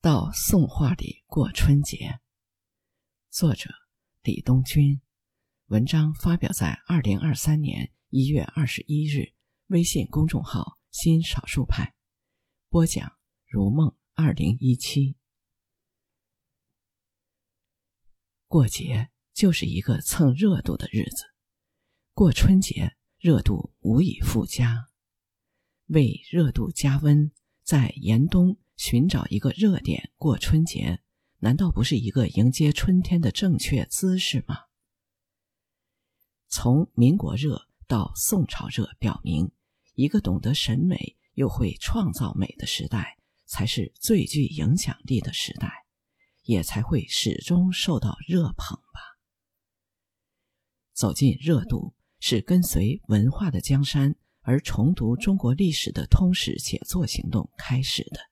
到宋画里过春节。作者李东军，文章发表在二零二三年一月二十一日，微信公众号“新少数派”。播讲如梦二零一七。过节就是一个蹭热度的日子，过春节热度无以复加。为热度加温，在严冬寻找一个热点过春节，难道不是一个迎接春天的正确姿势吗？从民国热到宋朝热，表明一个懂得审美又会创造美的时代，才是最具影响力的时代，也才会始终受到热捧吧。走进热度，是跟随文化的江山。而重读中国历史的通史写作行动开始的，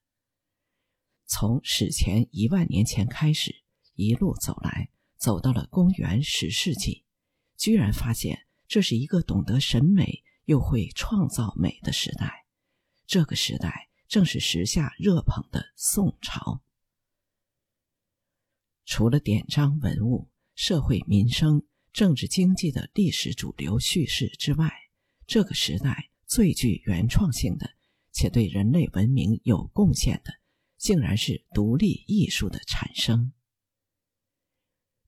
从史前一万年前开始，一路走来，走到了公元十世纪，居然发现这是一个懂得审美又会创造美的时代。这个时代正是时下热捧的宋朝。除了典章文物、社会民生、政治经济的历史主流叙事之外，这个时代最具原创性的，且对人类文明有贡献的，竟然是独立艺术的产生。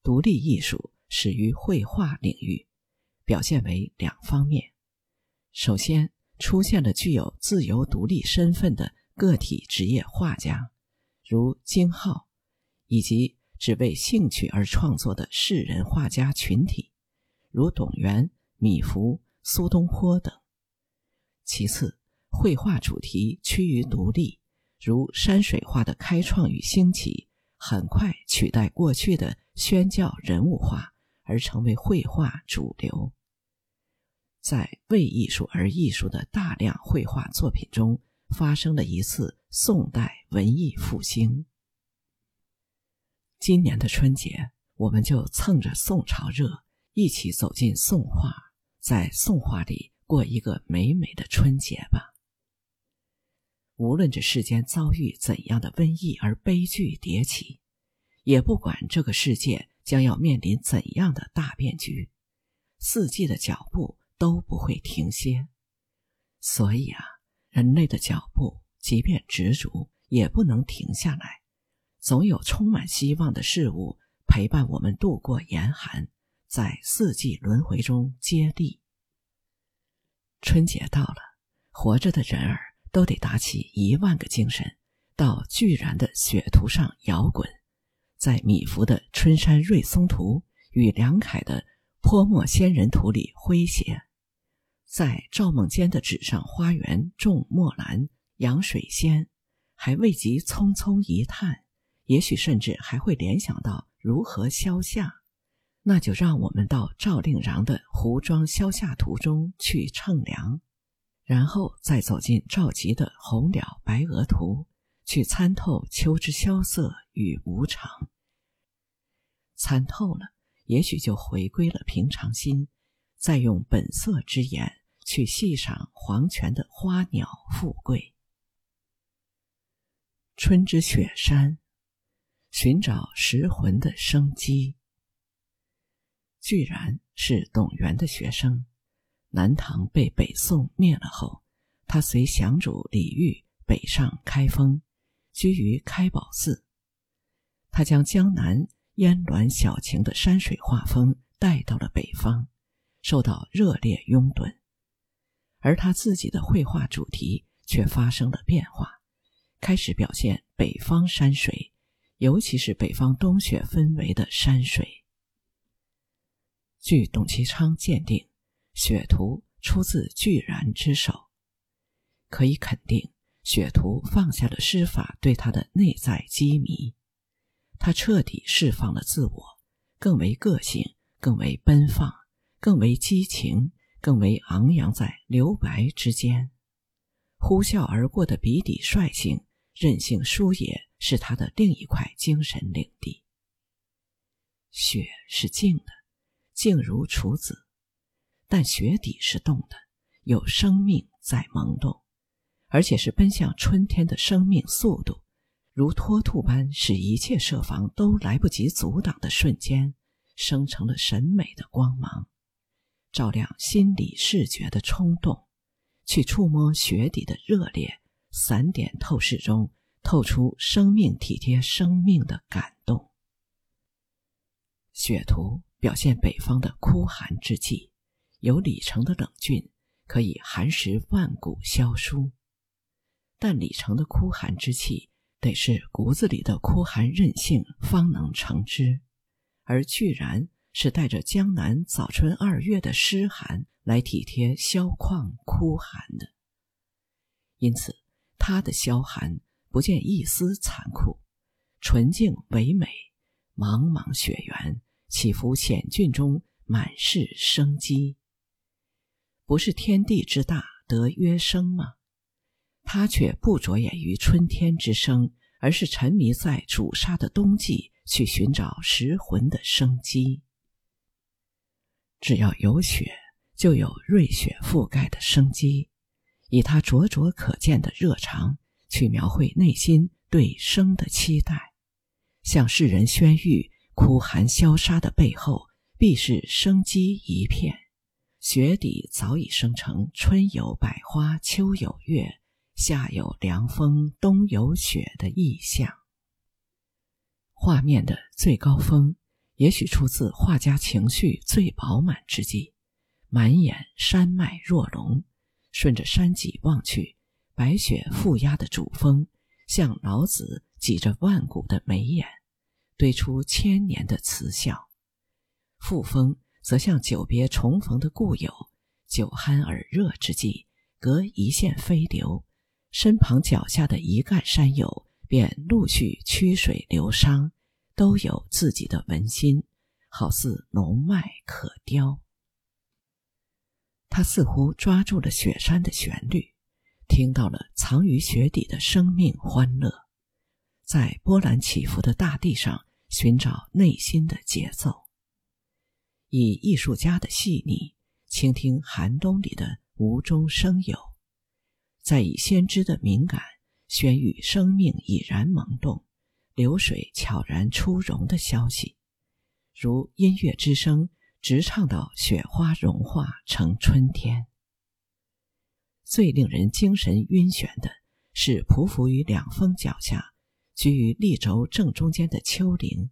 独立艺术始于绘画领域，表现为两方面：首先，出现了具有自由独立身份的个体职业画家，如京浩，以及只为兴趣而创作的世人画家群体，如董源、米芾。苏东坡等。其次，绘画主题趋于独立，如山水画的开创与兴起，很快取代过去的宣教人物画，而成为绘画主流。在为艺术而艺术的大量绘画作品中，发生了一次宋代文艺复兴。今年的春节，我们就蹭着宋朝热，一起走进宋画。在宋画里过一个美美的春节吧。无论这世间遭遇怎样的瘟疫而悲剧迭起，也不管这个世界将要面临怎样的大变局，四季的脚步都不会停歇。所以啊，人类的脚步即便执着，也不能停下来。总有充满希望的事物陪伴我们度过严寒。在四季轮回中接力。春节到了，活着的人儿都得打起一万个精神，到巨然的雪图上摇滚，在米芾的《春山瑞松图》与梁楷的《泼墨仙人图》里诙谐，在赵孟坚的纸上花园种墨兰、养水仙，还未及匆匆一叹，也许甚至还会联想到如何消夏。那就让我们到赵令禳的《胡庄消夏图》中去乘凉，然后再走进赵佶的《红鸟白鹅图》，去参透秋之萧瑟与无常。参透了，也许就回归了平常心，再用本色之眼去细赏黄泉的花鸟富贵。春之雪山，寻找食魂的生机。居然是董源的学生。南唐被北宋灭了后，他随降主李煜北上开封，居于开宝寺。他将江南烟峦小晴的山水画风带到了北方，受到热烈拥趸。而他自己的绘画主题却发生了变化，开始表现北方山水，尤其是北方冬雪氛围的山水。据董其昌鉴定，《雪图》出自巨然之手，可以肯定，《雪图》放下了诗法对他的内在羁迷，他彻底释放了自我，更为个性，更为奔放，更为激情，更为昂扬在留白之间。呼啸而过的笔底率性、任性疏野，是他的另一块精神领地。雪是静的。静如处子，但雪底是动的，有生命在萌动，而且是奔向春天的生命速度，如脱兔般使一切设防都来不及阻挡的瞬间，生成了审美的光芒，照亮心理视觉的冲动，去触摸雪底的热烈，散点透视中透出生命体贴生命的感动。雪图表现北方的枯寒之际，有李成的冷峻，可以寒食万古萧疏。但李成的枯寒之气，得是骨子里的枯寒韧性方能成之，而巨然是带着江南早春二月的湿寒来体贴萧旷枯寒的。因此，他的萧寒不见一丝残酷，纯净唯美，茫茫雪原。起伏险峻中，满是生机。不是天地之大得曰生吗？他却不着眼于春天之生，而是沉迷在主杀的冬季，去寻找食魂的生机。只要有雪，就有瑞雪覆盖的生机。以他灼灼可见的热肠，去描绘内心对生的期待，向世人宣谕。枯寒消杀的背后，必是生机一片。雪底早已生成春有百花，秋有月，夏有凉风，冬有雪的意象。画面的最高峰，也许出自画家情绪最饱满之际，满眼山脉若龙，顺着山脊望去，白雪覆压的主峰，像老子挤着万古的眉眼。堆出千年的慈笑，复风则像久别重逢的故友，酒酣耳热之际，隔一线飞流，身旁脚下的一干山友便陆续曲水流觞，都有自己的文心，好似龙脉可雕。他似乎抓住了雪山的旋律，听到了藏于雪底的生命欢乐，在波澜起伏的大地上。寻找内心的节奏，以艺术家的细腻倾听寒冬里的无中生有，再以先知的敏感宣谕生命已然萌动，流水悄然出融的消息，如音乐之声直唱到雪花融化成春天。最令人精神晕眩的是匍匐于两峰脚下。居于立轴正中间的丘陵，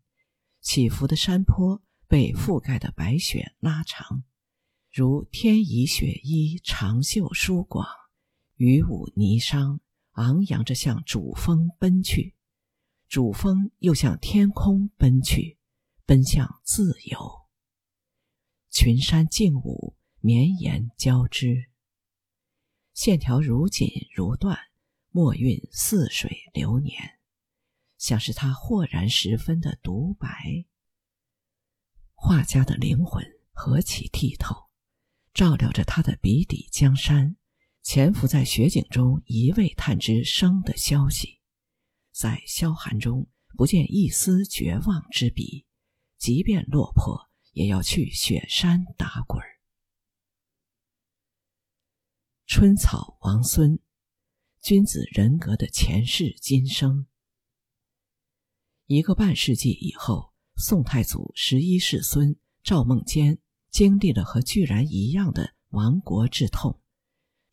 起伏的山坡被覆盖的白雪拉长，如天移雪衣，长袖舒广，雨舞霓裳，昂扬着向主峰奔去。主峰又向天空奔去，奔向自由。群山竞舞，绵延交织，线条如锦如缎，墨韵似水流年。像是他豁然十分的独白。画家的灵魂何其剔透，照料着他的笔底江山，潜伏在雪景中，一味探知生的消息，在萧寒中不见一丝绝望之笔，即便落魄，也要去雪山打滚儿。春草王孙，君子人格的前世今生。一个半世纪以后，宋太祖十一世孙赵孟坚经历了和巨然一样的亡国之痛，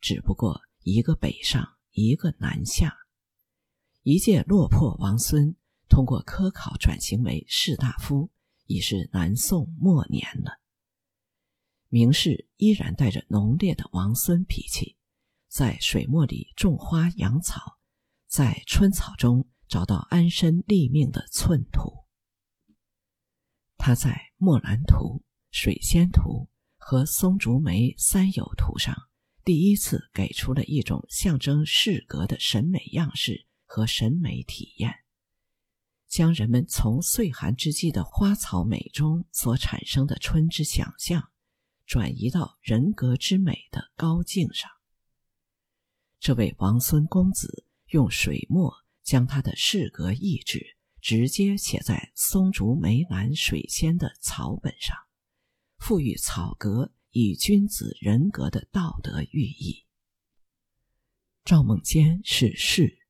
只不过一个北上，一个南下。一介落魄王孙，通过科考转型为士大夫，已是南宋末年了。名士依然带着浓烈的王孙脾气，在水墨里种花养草，在春草中。找到安身立命的寸土。他在《墨兰图》《水仙图》和《松竹梅三友图》上，第一次给出了一种象征世格的审美样式和审美体验，将人们从岁寒之际的花草美中所产生的春之想象，转移到人格之美的高境上。这位王孙公子用水墨。将他的世格意志直接写在松竹梅兰水仙的草本上，赋予草格以君子人格的道德寓意。赵孟坚是士，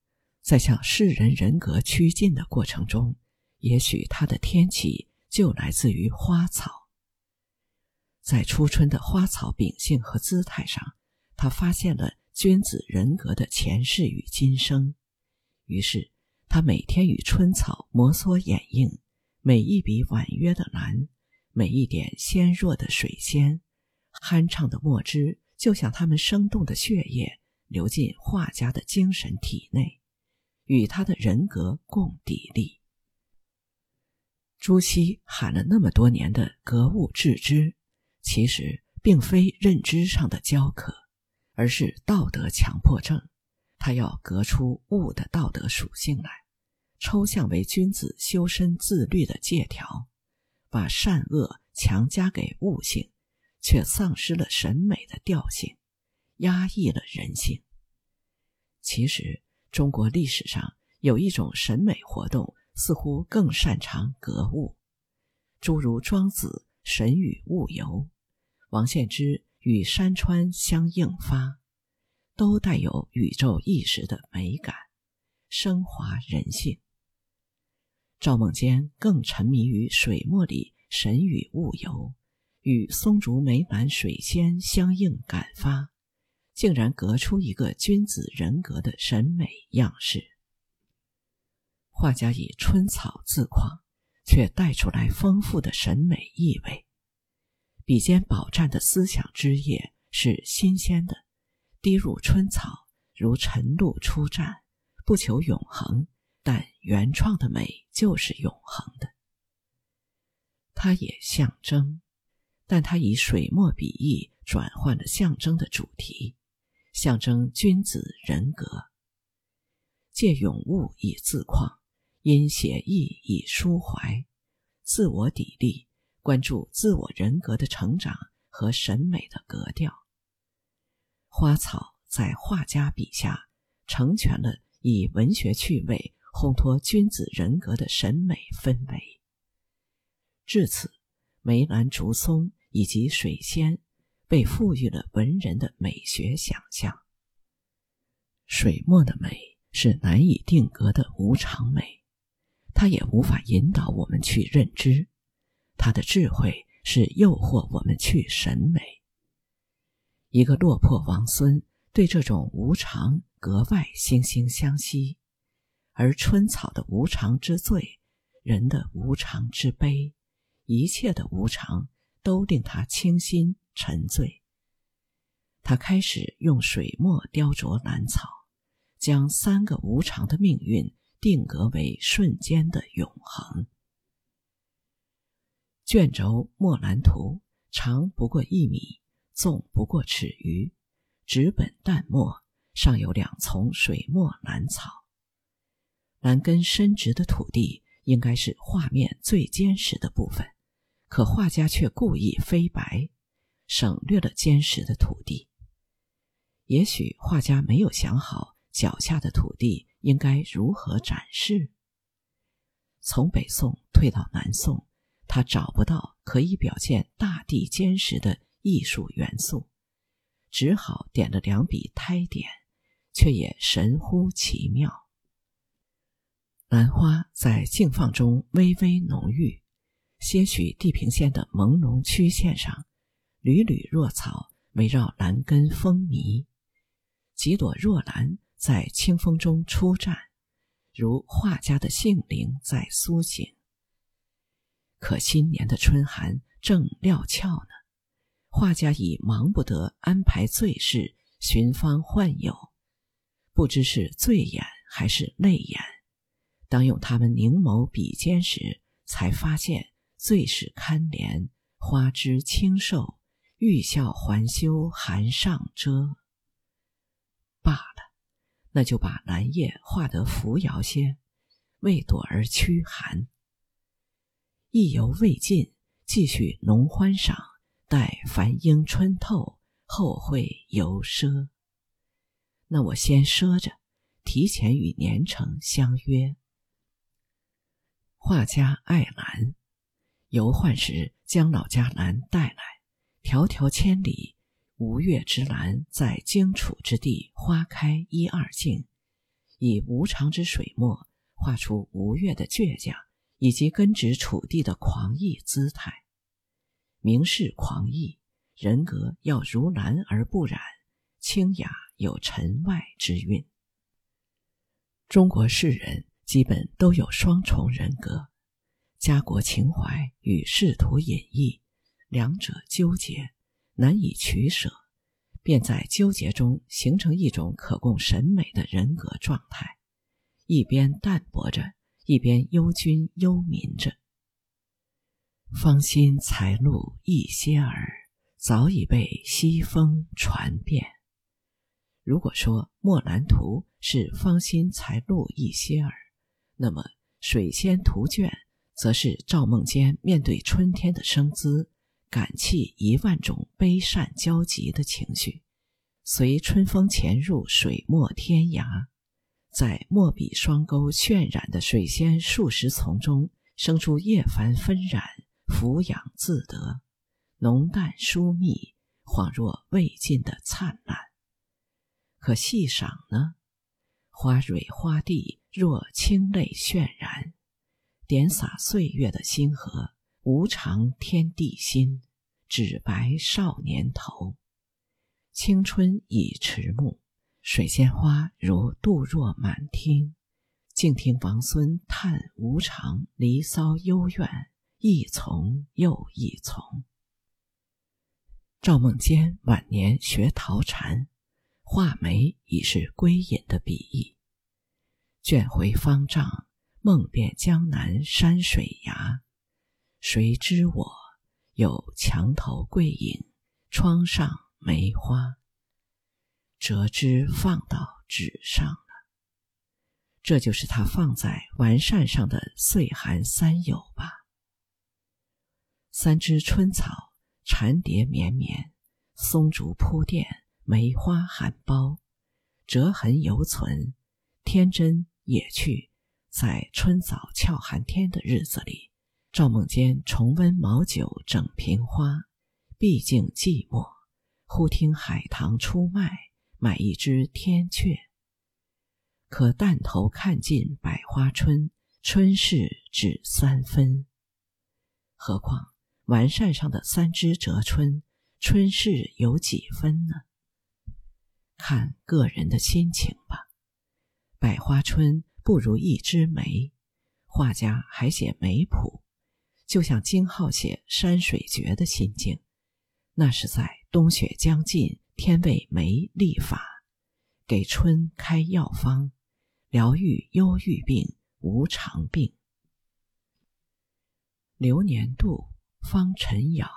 在向世人人格趋近的过程中，也许他的天启就来自于花草。在初春的花草秉性和姿态上，他发现了君子人格的前世与今生。于是，他每天与春草摩挲掩映，每一笔婉约的蓝，每一点纤弱的水仙，酣畅的墨汁，就像他们生动的血液流进画家的精神体内，与他的人格共砥砺。朱熹喊了那么多年的格物致知，其实并非认知上的教渴，而是道德强迫症。他要革出物的道德属性来，抽象为君子修身自律的借条，把善恶强加给物性，却丧失了审美的调性，压抑了人性。其实，中国历史上有一种审美活动，似乎更擅长格物，诸如庄子“神与物游”，王献之与山川相应发。都带有宇宙意识的美感，升华人性。赵孟坚更沉迷于水墨里神与物游，与松竹梅兰水仙相应感发，竟然隔出一个君子人格的审美样式。画家以春草自况，却带出来丰富的审美意味。笔尖饱蘸的思想汁液是新鲜的。滴入春草，如晨露初绽，不求永恒，但原创的美就是永恒的。它也象征，但它以水墨笔意转换了象征的主题，象征君子人格。借咏物以自况，因写意以抒怀，自我砥砺，关注自我人格的成长和审美的格调。花草在画家笔下成全了以文学趣味烘托君子人格的审美氛围。至此，梅兰竹松以及水仙被赋予了文人的美学想象。水墨的美是难以定格的无常美，它也无法引导我们去认知，它的智慧是诱惑我们去审美。一个落魄王孙对这种无常格外惺惺相惜，而春草的无常之最，人的无常之悲，一切的无常都令他倾心沉醉。他开始用水墨雕琢兰草，将三个无常的命运定格为瞬间的永恒。卷轴墨兰图长不过一米。纵不过尺余，纸本淡墨，上有两丛水墨兰草。兰根伸直的土地应该是画面最坚实的部分，可画家却故意飞白，省略了坚实的土地。也许画家没有想好脚下的土地应该如何展示。从北宋退到南宋，他找不到可以表现大地坚实的。艺术元素，只好点了两笔胎点，却也神乎其妙。兰花在静放中微微浓郁，些许地平线的朦胧曲线上，缕缕弱草围绕兰根风靡，几朵若兰在清风中出绽，如画家的性灵在苏醒。可新年的春寒正料峭呢。画家已忙不得安排醉事，寻芳唤友，不知是醉眼还是泪眼。当用他们凝眸比肩时，才发现最是堪怜。花枝清瘦，玉笑还羞，含上遮。罢了，那就把兰叶画得扶摇些，为朵儿驱寒。意犹未尽，继续浓欢赏。待繁英春透，后会犹赊。那我先赊着，提前与年成相约。画家爱兰，游宦时将老家兰带来，迢迢千里，吴越之兰在荆楚之地花开一二径，以无常之水墨画出吴越的倔强以及根植楚地的狂逸姿态。明示狂逸，人格要如兰而不染，清雅有尘外之韵。中国士人基本都有双重人格，家国情怀与仕途隐逸两者纠结，难以取舍，便在纠结中形成一种可供审美的人格状态，一边淡泊着，一边忧君忧民着。芳心才露一些儿，早已被西风传遍。如果说墨兰图是芳心才露一些儿，那么水仙图卷则是赵梦坚面对春天的生姿，感气一万种悲善交集的情绪，随春风潜入水墨天涯，在墨笔双钩渲染的水仙数十丛中，生出叶繁纷染、俯仰自得、浓淡疏密、恍若未尽的灿烂。可细赏呢？花蕊花地若清泪渲染，点洒岁月的星河，无常天地心，只白少年头。青春已迟暮，水仙花如杜若满厅。静听王孙叹无常，离骚幽怨，一丛又一丛。赵梦坚晚年学陶禅。画眉已是归隐的笔意，卷回方丈，梦遍江南山水崖。谁知我有墙头桂影，窗上梅花。折枝放到纸上了，这就是他放在完扇上的岁寒三友吧。三枝春草缠蝶绵绵，松竹铺垫。梅花含苞，折痕犹存，天真也去。在春早俏寒天的日子里，赵梦坚重温毛酒整瓶花，毕竟寂寞。忽听海棠出卖，买一只天阙。可淡头看尽百花春，春事只三分。何况完扇上的三枝折春，春事有几分呢？看个人的心情吧。百花春不如一枝梅，画家还写梅谱，就像金浩写山水绝的心境，那是在冬雪将尽，天为梅立法，给春开药方，疗愈忧郁病、无常病。流年度，方尘杳，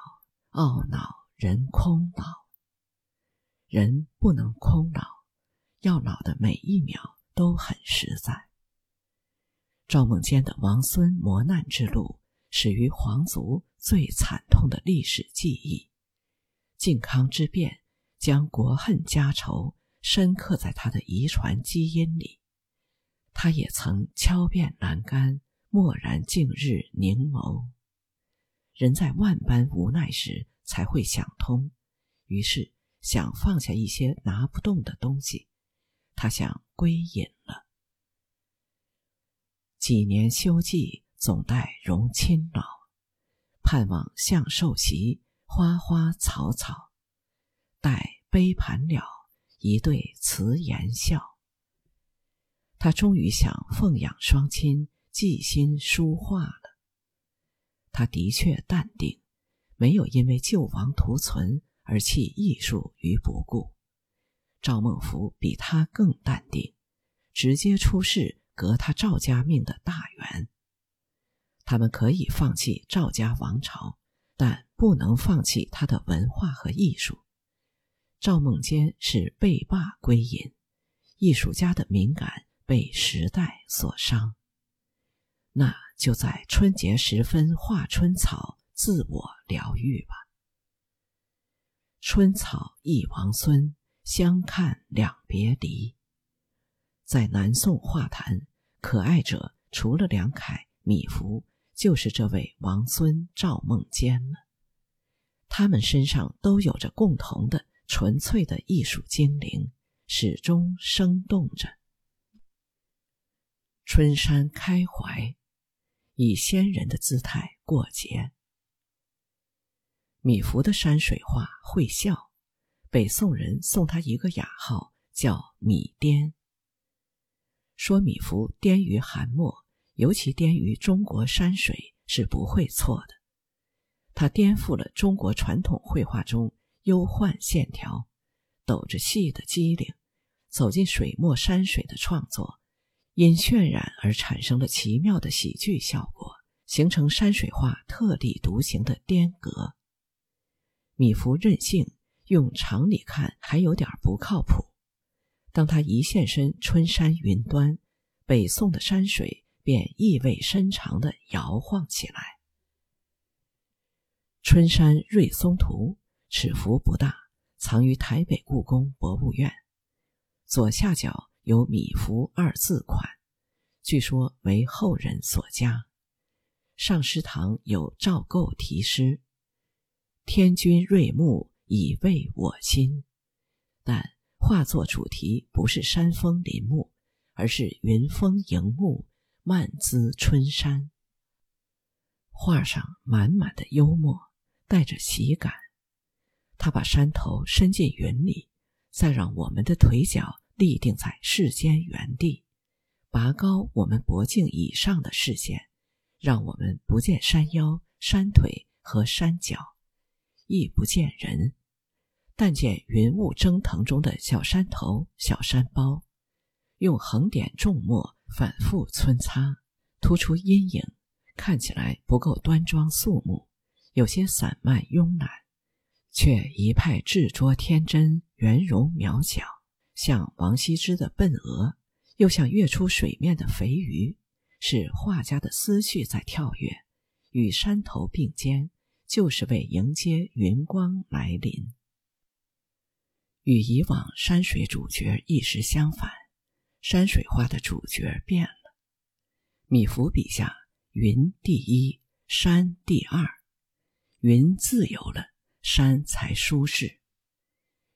懊恼人空老。人不能空老，要老的每一秒都很实在。赵孟坚的王孙磨难之路，始于皇族最惨痛的历史记忆。靖康之变将国恨家仇深刻在他的遗传基因里。他也曾敲遍栏杆，默然静日凝眸。人在万般无奈时才会想通，于是。想放下一些拿不动的东西，他想归隐了。几年休憩，总待荣亲老，盼望相寿席，花花草草，待杯盘了，一对慈颜笑。他终于想奉养双亲，寄心书画了。他的确淡定，没有因为救亡图存。而弃艺术于不顾，赵孟頫比他更淡定，直接出世革他赵家命的大元。他们可以放弃赵家王朝，但不能放弃他的文化和艺术。赵孟坚是被罢归隐，艺术家的敏感被时代所伤，那就在春节时分画春草，自我疗愈吧。春草忆王孙，相看两别离。在南宋画坛，可爱者除了梁楷、米芾，就是这位王孙赵孟坚了。他们身上都有着共同的纯粹的艺术精灵，始终生动着。春山开怀，以仙人的姿态过节。米芾的山水画会笑，北宋人送他一个雅号，叫米颠。说米芾颠于韩墨，尤其颠于中国山水，是不会错的。他颠覆了中国传统绘画中忧患线条、抖着细的机灵，走进水墨山水的创作，因渲染而产生了奇妙的喜剧效果，形成山水画特立独行的颠格。米芾任性，用常理看还有点不靠谱。当他一现身春山云端，北宋的山水便意味深长地摇晃起来。春山瑞松图尺幅不大，藏于台北故宫博物院。左下角有“米芾”二字款，据说为后人所加。上师堂有赵构题诗：“天君瑞目以慰我心。”但画作主题不是山峰林木，而是云峰迎幕，漫姿春山。画上满满的幽默。带着喜感，他把山头伸进云里，再让我们的腿脚立定在世间原地，拔高我们脖颈以上的视线，让我们不见山腰、山腿和山脚，亦不见人，但见云雾蒸腾中的小山头、小山包，用横点重墨反复皴擦，突出阴影，看起来不够端庄肃穆。有些散漫慵懒，却一派稚拙天真、圆融渺小，像王羲之的笨鹅，又像跃出水面的肥鱼，是画家的思绪在跳跃，与山头并肩，就是为迎接云光来临。与以往山水主角一时相反，山水画的主角变了。米芾笔下，云第一，山第二。云自由了，山才舒适。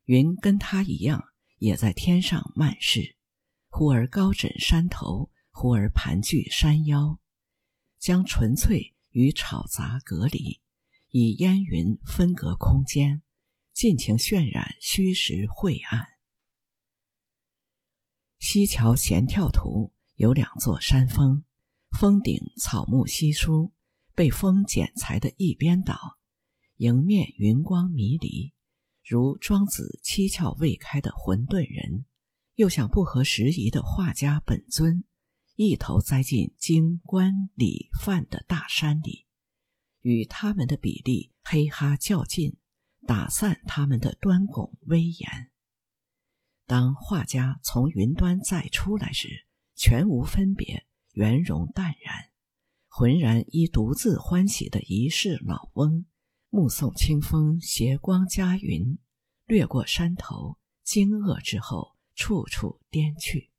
云跟他一样，也在天上漫世，忽而高枕山头，忽而盘踞山腰，将纯粹与吵杂隔离，以烟云分隔空间，尽情渲染虚实晦暗。西桥闲眺图有两座山峰，峰顶草木稀疏。被风剪裁的一边倒，迎面云光迷离，如庄子七窍未开的混沌人，又像不合时宜的画家本尊，一头栽进经官礼范的大山里，与他们的比例嘿哈较劲，打散他们的端拱威严。当画家从云端再出来时，全无分别，圆融淡然。浑然一独自欢喜的一世老翁，目送清风斜光夹云，掠过山头，惊愕之后，处处颠去。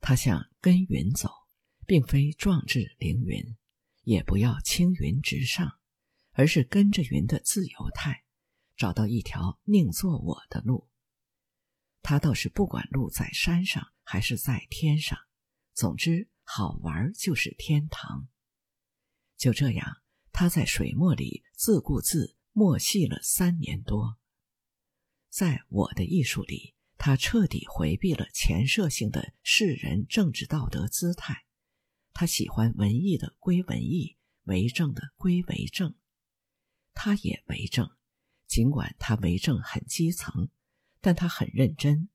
他向跟云走，并非壮志凌云，也不要青云直上，而是跟着云的自由态，找到一条宁做我的路。他倒是不管路在山上还是在天上，总之。好玩就是天堂。就这样，他在水墨里自顾自默戏了三年多。在我的艺术里，他彻底回避了前设性的世人政治道德姿态。他喜欢文艺的归文艺，为政的归为政。他也为政，尽管他为政很基层，但他很认真。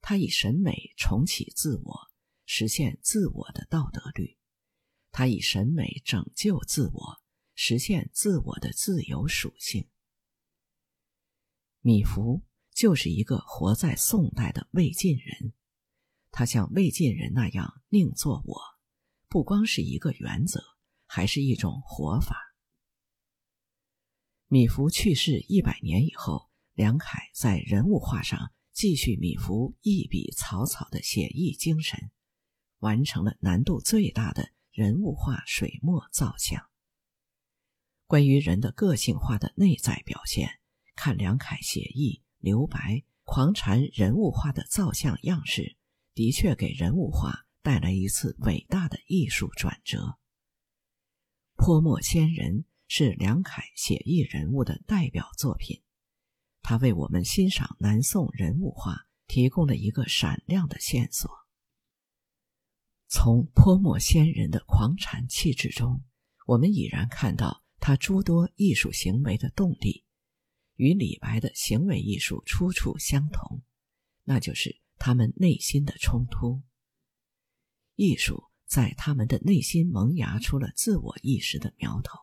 他以审美重启自我。实现自我的道德律，他以审美拯救自我，实现自我的自由属性。米芾就是一个活在宋代的魏晋人，他像魏晋人那样宁做我，不光是一个原则，还是一种活法。米芾去世一百年以后，梁楷在人物画上继续米芾一笔草草的写意精神。完成了难度最大的人物画水墨造像。关于人的个性化的内在表现，看梁楷写意、留白、狂禅人物画的造像样式，的确给人物画带来一次伟大的艺术转折。泼墨仙人是梁楷写意人物的代表作品，他为我们欣赏南宋人物画提供了一个闪亮的线索。从泼墨仙人的狂禅气质中，我们已然看到他诸多艺术行为的动力。与李白的行为艺术出处相同，那就是他们内心的冲突。艺术在他们的内心萌芽出了自我意识的苗头，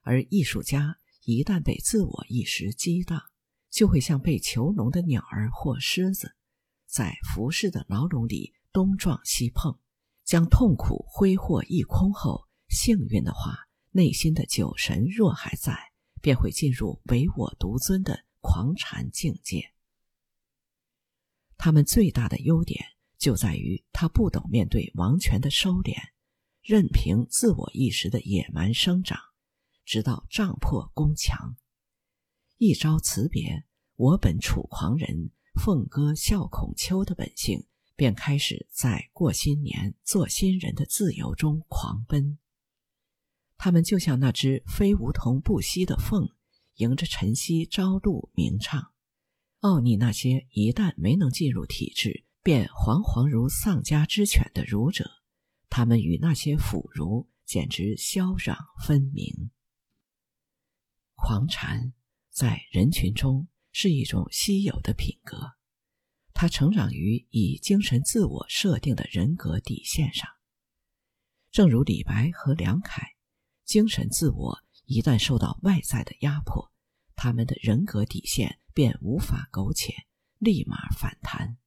而艺术家一旦被自我意识激荡，就会像被囚笼的鸟儿或狮子，在浮世的牢笼里东撞西碰，将痛苦挥霍一空后，幸运的话，内心的酒神若还在。便会进入唯我独尊的狂禅境界。他们最大的优点就在于他不懂面对王权的收敛，任凭自我意识的野蛮生长，直到胀破宫墙。一朝辞别我本楚狂人，凤歌笑孔丘的本性，便开始在过新年、做新人的自由中狂奔。他们就像那只飞梧桐不息的凤，迎着晨曦朝露鸣唱，傲睨那些一旦没能进入体制便惶惶如丧家之犬的儒者。他们与那些腐儒简直霄壤分明。狂禅在人群中是一种稀有的品格，它成长于以精神自我设定的人格底线上，正如李白和梁凯。精神自我一旦受到外在的压迫，他们的人格底线便无法苟且，立马反弹。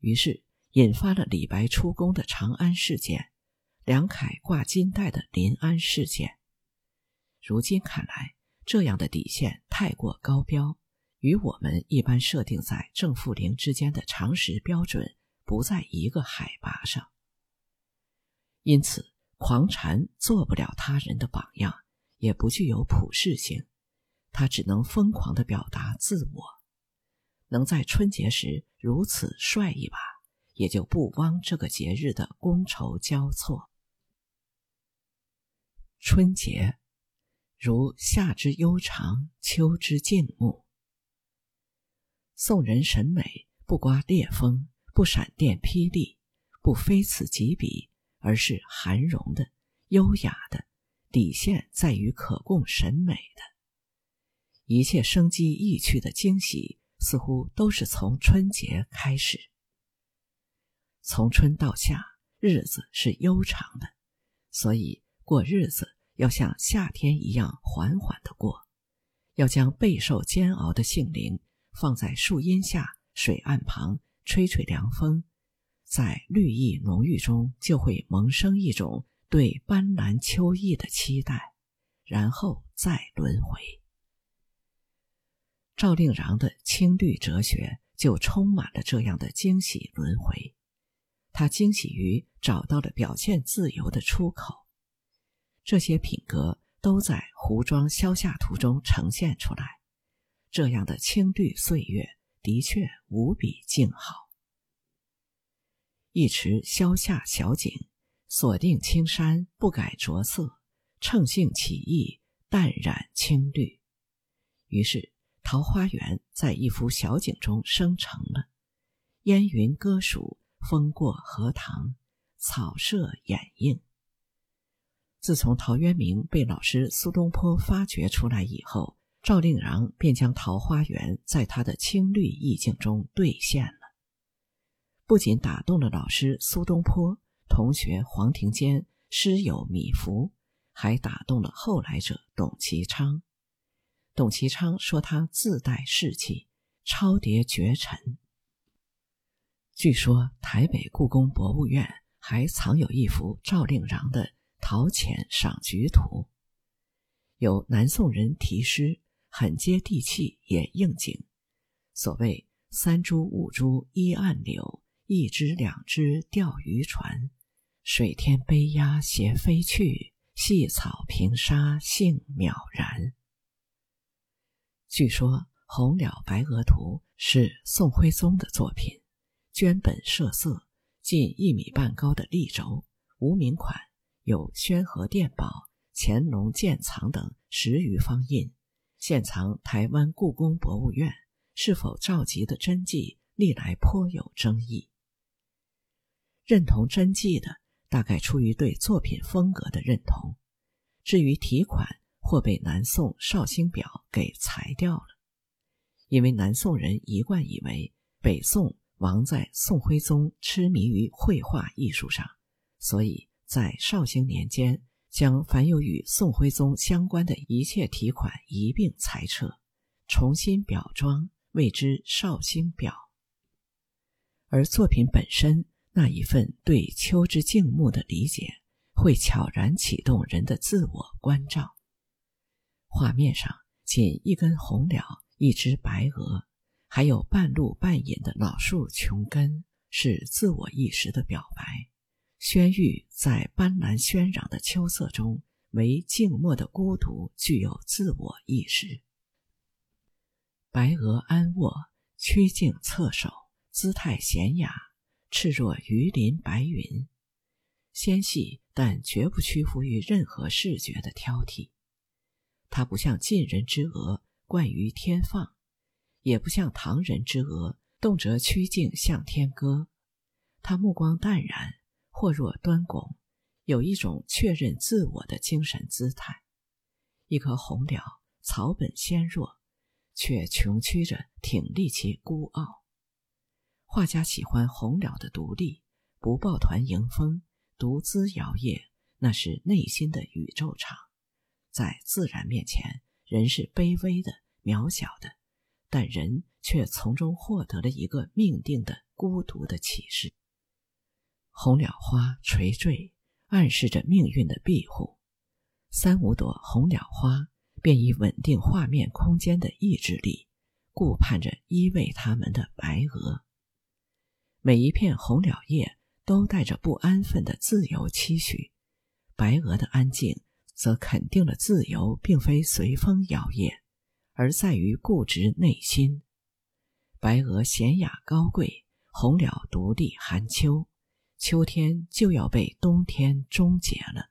于是引发了李白出宫的长安事件，梁凯挂金带的临安事件。如今看来，这样的底线太过高标，与我们一般设定在正负零之间的常识标准不在一个海拔上。因此。狂禅做不了他人的榜样，也不具有普适性，他只能疯狂地表达自我。能在春节时如此帅一把，也就不枉这个节日的觥筹交错。春节，如夏之悠长，秋之静穆。宋人审美不刮烈风，不闪电霹雳，不非此即彼。而是含容的、优雅的，底线在于可供审美的。一切生机意趣的惊喜，似乎都是从春节开始。从春到夏，日子是悠长的，所以过日子要像夏天一样缓缓的过，要将备受煎熬的性灵放在树荫下、水岸旁，吹吹凉风。在绿意浓郁中，就会萌生一种对斑斓秋意的期待，然后再轮回。赵令禳的青绿哲学就充满了这样的惊喜轮回。他惊喜于找到了表现自由的出口，这些品格都在《胡庄萧夏图》中呈现出来。这样的青绿岁月的确无比静好。一池萧下小景，锁定青山，不改着色，乘兴起意，淡染青绿。于是，《桃花源》在一幅小景中生成了：烟云歌暑，风过荷塘，草色掩映。自从陶渊明被老师苏东坡发掘出来以后，赵令禳便将《桃花源》在他的青绿意境中兑现了。不仅打动了老师苏东坡、同学黄庭坚、师友米芾，还打动了后来者董其昌。董其昌说他自带士气，超迭绝尘。据说台北故宫博物院还藏有一幅赵令禳的陶潜赏菊图，有南宋人题诗，很接地气，也应景。所谓“三株五株依岸柳”。一只两只钓鱼船，水天悲鸦斜飞去，细草平沙性渺然。据说《红了白鹅图》是宋徽宗的作品，绢本设色，近一米半高的立轴，无名款，有宣和殿宝、乾隆鉴藏等十余方印，现藏台湾故宫博物院。是否召集的真迹，历来颇有争议。认同真迹的，大概出于对作品风格的认同；至于题款，或被南宋绍兴表给裁掉了，因为南宋人一贯以为北宋亡在宋徽宗痴迷于绘画艺术上，所以在绍兴年间将凡有与宋徽宗相关的一切题款一并裁撤，重新裱装。谓之绍兴表，而作品本身那一份对秋之静穆的理解，会悄然启动人的自我关照。画面上仅一根红蓼，一只白鹅，还有半露半隐的老树琼根，是自我意识的表白。轩玉在斑斓喧嚷的秋色中，为静默的孤独具有自我意识。白鹅安卧，曲颈侧首，姿态娴雅，赤若鱼鳞白云，纤细但绝不屈服于任何视觉的挑剔。它不像晋人之鹅惯于天放，也不像唐人之鹅动辄曲颈向天歌。他目光淡然，或若端拱，有一种确认自我的精神姿态。一棵红蓼，草本纤弱。却穷曲着挺立其孤傲。画家喜欢红蓼的独立，不抱团迎风，独自摇曳，那是内心的宇宙场。在自然面前，人是卑微的、渺小的，但人却从中获得了一个命定的孤独的启示。红蓼花垂坠，暗示着命运的庇护。三五朵红蓼花。便以稳定画面空间的意志力，顾盼着依偎他们的白鹅。每一片红蓼叶都带着不安分的自由期许，白鹅的安静则肯定了自由并非随风摇曳，而在于固执内心。白鹅娴雅高贵，红鸟独立寒秋。秋天就要被冬天终结了，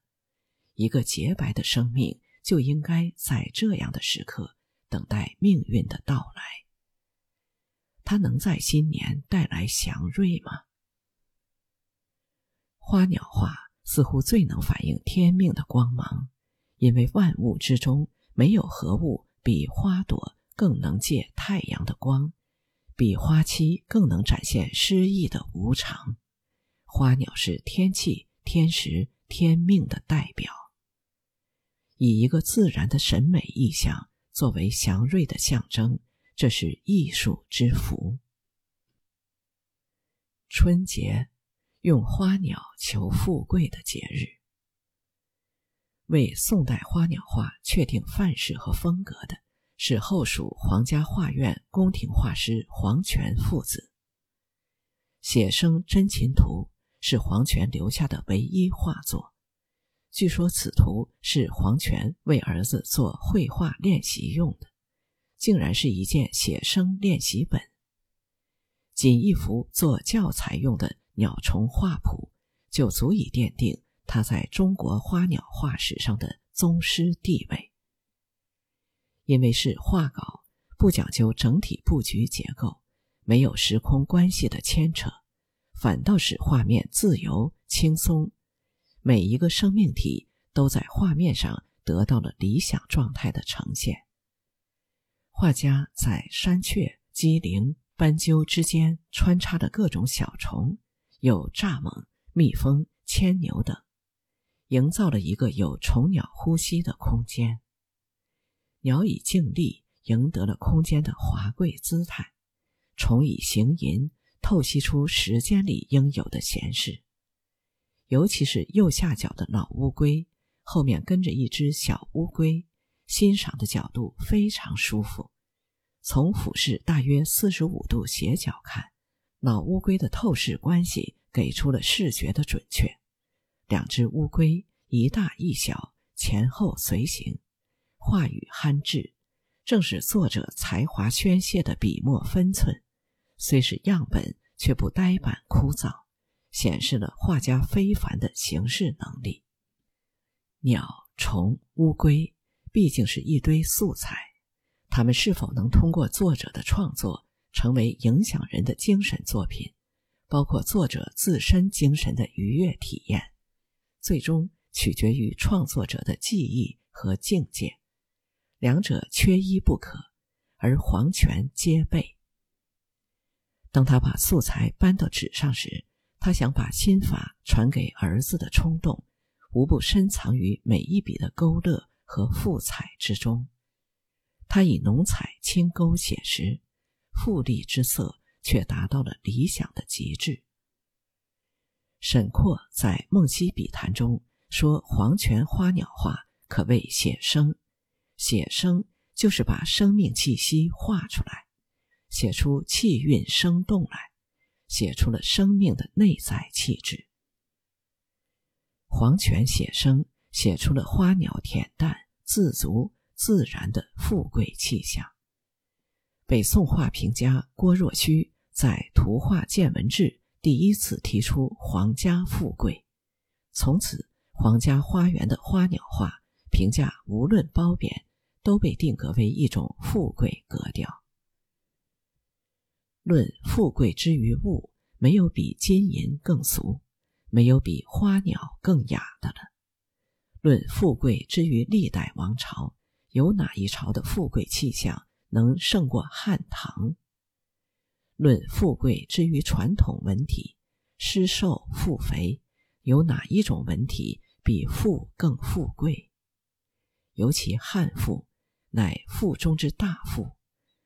一个洁白的生命。就应该在这样的时刻等待命运的到来。它能在新年带来祥瑞吗？花鸟画似乎最能反映天命的光芒，因为万物之中没有何物比花朵更能借太阳的光，比花期更能展现诗意的无常。花鸟是天气、天时、天命的代表。以一个自然的审美意象作为祥瑞的象征，这是艺术之福。春节，用花鸟求富贵的节日。为宋代花鸟画确定范式和风格的是后蜀皇家画院宫廷画师黄权父子。写生真禽图是黄权留下的唯一画作。据说此图是黄权为儿子做绘画练习用的，竟然是一件写生练习本。仅一幅做教材用的鸟虫画谱，就足以奠定他在中国花鸟画史上的宗师地位。因为是画稿，不讲究整体布局结构，没有时空关系的牵扯，反倒使画面自由轻松。每一个生命体都在画面上得到了理想状态的呈现。画家在山雀、鸡灵、斑鸠之间穿插的各种小虫，有蚱蜢、蜜蜂、牵牛等，营造了一个有虫鸟呼吸的空间。鸟以静立，赢得了空间的华贵姿态；虫以行吟，透析出时间里应有的闲适。尤其是右下角的老乌龟，后面跟着一只小乌龟，欣赏的角度非常舒服。从俯视大约四十五度斜角看，老乌龟的透视关系给出了视觉的准确。两只乌龟一大一小，前后随行，话语憨质，正是作者才华宣泄的笔墨分寸。虽是样本，却不呆板枯燥。显示了画家非凡的形式能力。鸟、虫、乌龟毕竟是一堆素材，它们是否能通过作者的创作成为影响人的精神作品，包括作者自身精神的愉悦体验，最终取决于创作者的技艺和境界，两者缺一不可，而黄泉皆备。当他把素材搬到纸上时，他想把心法传给儿子的冲动，无不深藏于每一笔的勾勒和复彩之中。他以浓彩轻勾写实，富丽之色却达到了理想的极致。沈括在《梦溪笔谈》中说：“黄泉花鸟画可谓写生，写生就是把生命气息画出来，写出气韵生动来。”写出了生命的内在气质。黄泉写生写出了花鸟恬淡、自足、自然的富贵气象。北宋画评家郭若虚在《图画见闻志》第一次提出“皇家富贵”，从此皇家花园的花鸟画评价无论褒贬，都被定格为一种富贵格调。论富贵之于物，没有比金银更俗，没有比花鸟更雅的了。论富贵之于历代王朝，有哪一朝的富贵气象能胜过汉唐？论富贵之于传统文体，诗寿赋肥，有哪一种文体比赋更富贵？尤其汉赋，乃赋中之大赋，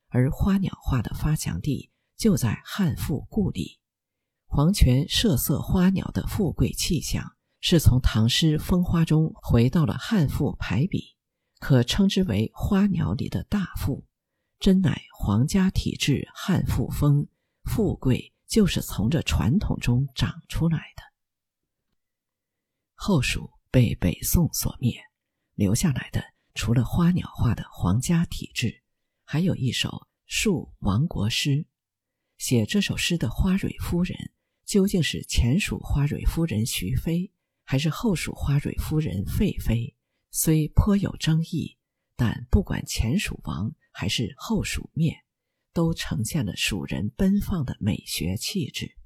而花鸟画的发祥地。就在汉赋故里，黄泉设色花鸟的富贵气象，是从唐诗风花中回到了汉赋排比，可称之为花鸟里的大富，真乃皇家体制汉赋风。富贵就是从这传统中长出来的。后蜀被北宋所灭，留下来的除了花鸟画的皇家体制，还有一首述亡国诗。写这首诗的花蕊夫人，究竟是前蜀花蕊夫人徐妃，还是后蜀花蕊夫人费妃？虽颇有争议，但不管前蜀王还是后蜀灭，都呈现了蜀人奔放的美学气质。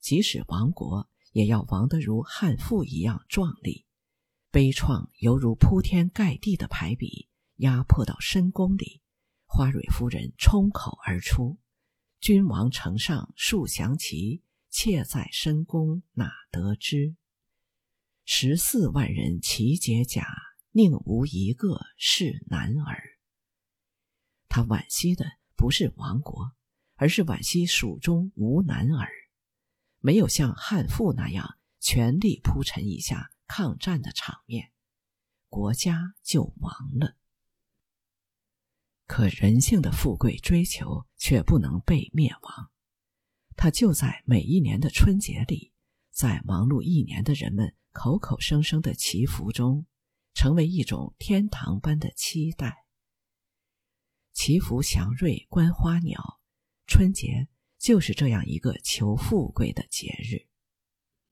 即使亡国，也要亡得如汉赋一样壮丽，悲怆犹如铺天盖地的排比，压迫到深宫里，花蕊夫人冲口而出。君王城上树降旗，妾在深宫哪得知？十四万人齐解甲，宁无一个是男儿。他惋惜的不是亡国，而是惋惜蜀中无男儿，没有像汉赋那样全力铺陈一下抗战的场面，国家就亡了。可人性的富贵追求却不能被灭亡，它就在每一年的春节里，在忙碌一年的人们口口声声的祈福中，成为一种天堂般的期待。祈福祥瑞观花鸟，春节就是这样一个求富贵的节日。